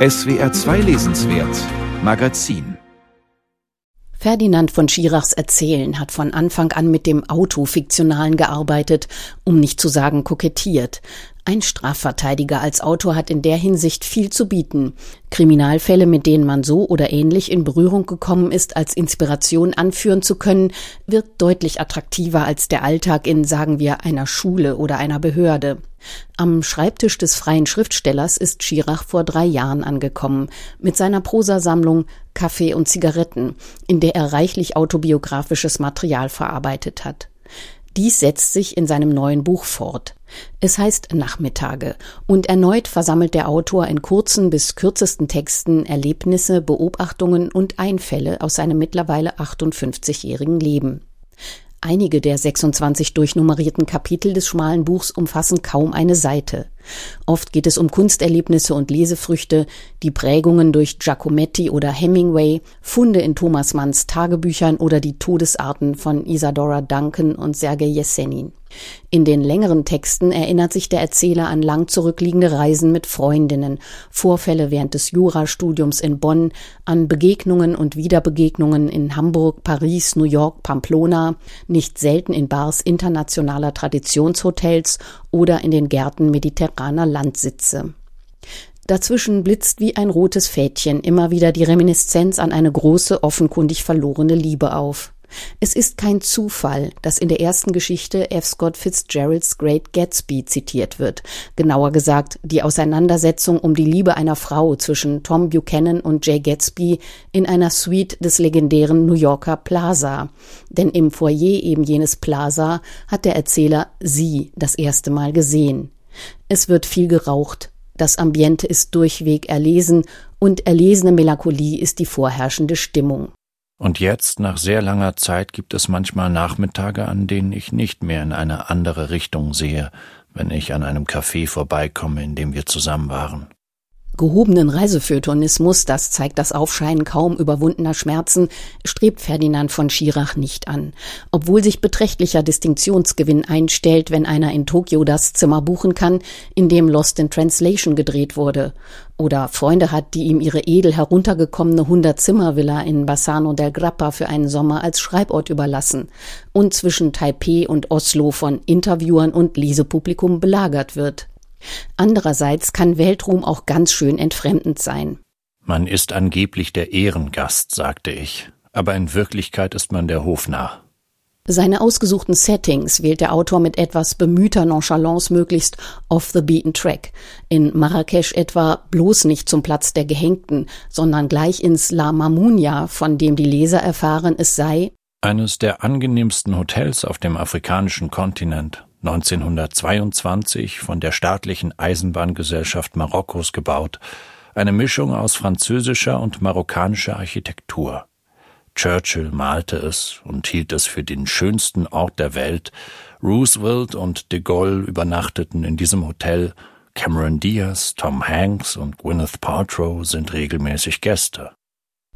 SWR 2 Lesenswert Magazin Ferdinand von Schirachs Erzählen hat von Anfang an mit dem Autofiktionalen gearbeitet, um nicht zu sagen kokettiert. Ein Strafverteidiger als Autor hat in der Hinsicht viel zu bieten. Kriminalfälle, mit denen man so oder ähnlich in Berührung gekommen ist, als Inspiration anführen zu können, wird deutlich attraktiver als der Alltag in, sagen wir, einer Schule oder einer Behörde. Am Schreibtisch des freien Schriftstellers ist Schirach vor drei Jahren angekommen, mit seiner Prosasammlung Kaffee und Zigaretten, in der er reichlich autobiografisches Material verarbeitet hat. Dies setzt sich in seinem neuen Buch fort. Es heißt Nachmittage und erneut versammelt der Autor in kurzen bis kürzesten Texten Erlebnisse, Beobachtungen und Einfälle aus seinem mittlerweile 58-jährigen Leben. Einige der 26 durchnummerierten Kapitel des schmalen Buchs umfassen kaum eine Seite. Oft geht es um Kunsterlebnisse und Lesefrüchte, die Prägungen durch Giacometti oder Hemingway, Funde in Thomas Manns Tagebüchern oder die Todesarten von Isadora Duncan und Sergei Jesenin. In den längeren Texten erinnert sich der Erzähler an lang zurückliegende Reisen mit Freundinnen, Vorfälle während des Jurastudiums in Bonn, an Begegnungen und Wiederbegegnungen in Hamburg, Paris, New York, Pamplona, nicht selten in Bars internationaler Traditionshotels oder in den Gärten mediterraner Landsitze. Dazwischen blitzt wie ein rotes Fädchen immer wieder die Reminiszenz an eine große, offenkundig verlorene Liebe auf. Es ist kein Zufall, dass in der ersten Geschichte F. Scott Fitzgeralds Great Gatsby zitiert wird. Genauer gesagt, die Auseinandersetzung um die Liebe einer Frau zwischen Tom Buchanan und Jay Gatsby in einer Suite des legendären New Yorker Plaza. Denn im Foyer eben jenes Plaza hat der Erzähler sie das erste Mal gesehen. Es wird viel geraucht, das Ambiente ist durchweg erlesen und erlesene Melancholie ist die vorherrschende Stimmung. Und jetzt, nach sehr langer Zeit, gibt es manchmal Nachmittage, an denen ich nicht mehr in eine andere Richtung sehe, wenn ich an einem Café vorbeikomme, in dem wir zusammen waren. Gehobenen Reisefeuilletonismus, das zeigt das Aufscheinen kaum überwundener Schmerzen, strebt Ferdinand von Schirach nicht an. Obwohl sich beträchtlicher Distinktionsgewinn einstellt, wenn einer in Tokio das Zimmer buchen kann, in dem Lost in Translation gedreht wurde. Oder Freunde hat, die ihm ihre edel heruntergekommene Hundertzimmervilla in Bassano del Grappa für einen Sommer als Schreibort überlassen und zwischen Taipeh und Oslo von Interviewern und Lesepublikum belagert wird. Andererseits kann Weltruhm auch ganz schön entfremdend sein. Man ist angeblich der Ehrengast, sagte ich, aber in Wirklichkeit ist man der Hofnarr. Seine ausgesuchten Settings wählt der Autor mit etwas bemühter Nonchalance möglichst off the beaten track. In Marrakesch etwa bloß nicht zum Platz der Gehängten, sondern gleich ins La Mamounia, von dem die Leser erfahren, es sei eines der angenehmsten Hotels auf dem afrikanischen Kontinent. 1922 von der staatlichen Eisenbahngesellschaft Marokkos gebaut, eine Mischung aus französischer und marokkanischer Architektur. Churchill malte es und hielt es für den schönsten Ort der Welt. Roosevelt und de Gaulle übernachteten in diesem Hotel. Cameron Diaz, Tom Hanks und Gwyneth Paltrow sind regelmäßig Gäste.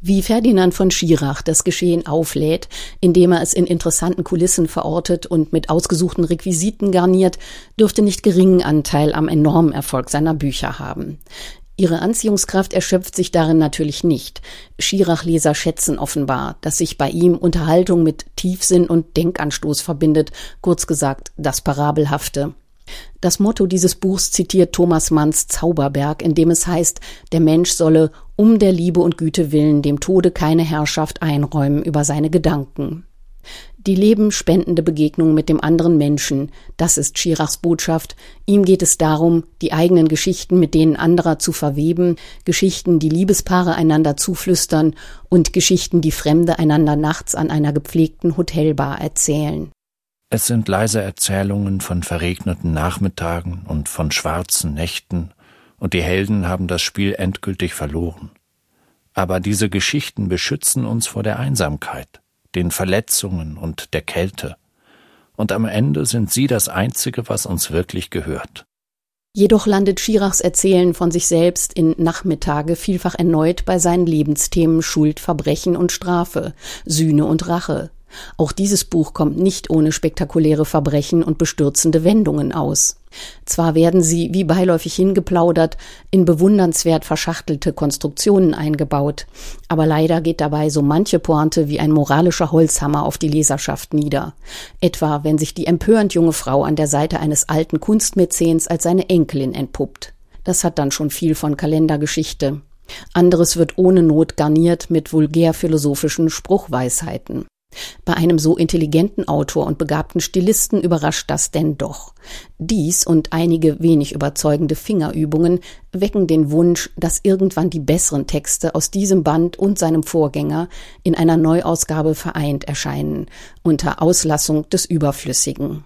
Wie Ferdinand von Schirach das Geschehen auflädt, indem er es in interessanten Kulissen verortet und mit ausgesuchten Requisiten garniert, dürfte nicht geringen Anteil am enormen Erfolg seiner Bücher haben. Ihre Anziehungskraft erschöpft sich darin natürlich nicht. Schirach-Leser schätzen offenbar, dass sich bei ihm Unterhaltung mit Tiefsinn und Denkanstoß verbindet, kurz gesagt das Parabelhafte. Das Motto dieses Buchs zitiert Thomas Manns Zauberberg, in dem es heißt, der Mensch solle um der Liebe und Güte willen dem Tode keine Herrschaft einräumen über seine Gedanken. Die lebenspendende Begegnung mit dem anderen Menschen, das ist Schirachs Botschaft. Ihm geht es darum, die eigenen Geschichten mit denen anderer zu verweben, Geschichten, die Liebespaare einander zuflüstern und Geschichten, die Fremde einander nachts an einer gepflegten Hotelbar erzählen. Es sind leise Erzählungen von verregneten Nachmittagen und von schwarzen Nächten, und die Helden haben das Spiel endgültig verloren. Aber diese Geschichten beschützen uns vor der Einsamkeit, den Verletzungen und der Kälte, und am Ende sind sie das Einzige, was uns wirklich gehört. Jedoch landet Schirachs Erzählen von sich selbst in Nachmittage vielfach erneut bei seinen Lebensthemen Schuld, Verbrechen und Strafe, Sühne und Rache, auch dieses Buch kommt nicht ohne spektakuläre Verbrechen und bestürzende Wendungen aus. Zwar werden sie, wie beiläufig hingeplaudert, in bewundernswert verschachtelte Konstruktionen eingebaut, aber leider geht dabei so manche Pointe wie ein moralischer Holzhammer auf die Leserschaft nieder. Etwa, wenn sich die empörend junge Frau an der Seite eines alten Kunstmäzens als seine Enkelin entpuppt. Das hat dann schon viel von Kalendergeschichte. Anderes wird ohne Not garniert mit vulgär philosophischen Spruchweisheiten. Bei einem so intelligenten Autor und begabten Stilisten überrascht das denn doch. Dies und einige wenig überzeugende Fingerübungen wecken den Wunsch, dass irgendwann die besseren Texte aus diesem Band und seinem Vorgänger in einer Neuausgabe vereint erscheinen, unter Auslassung des Überflüssigen.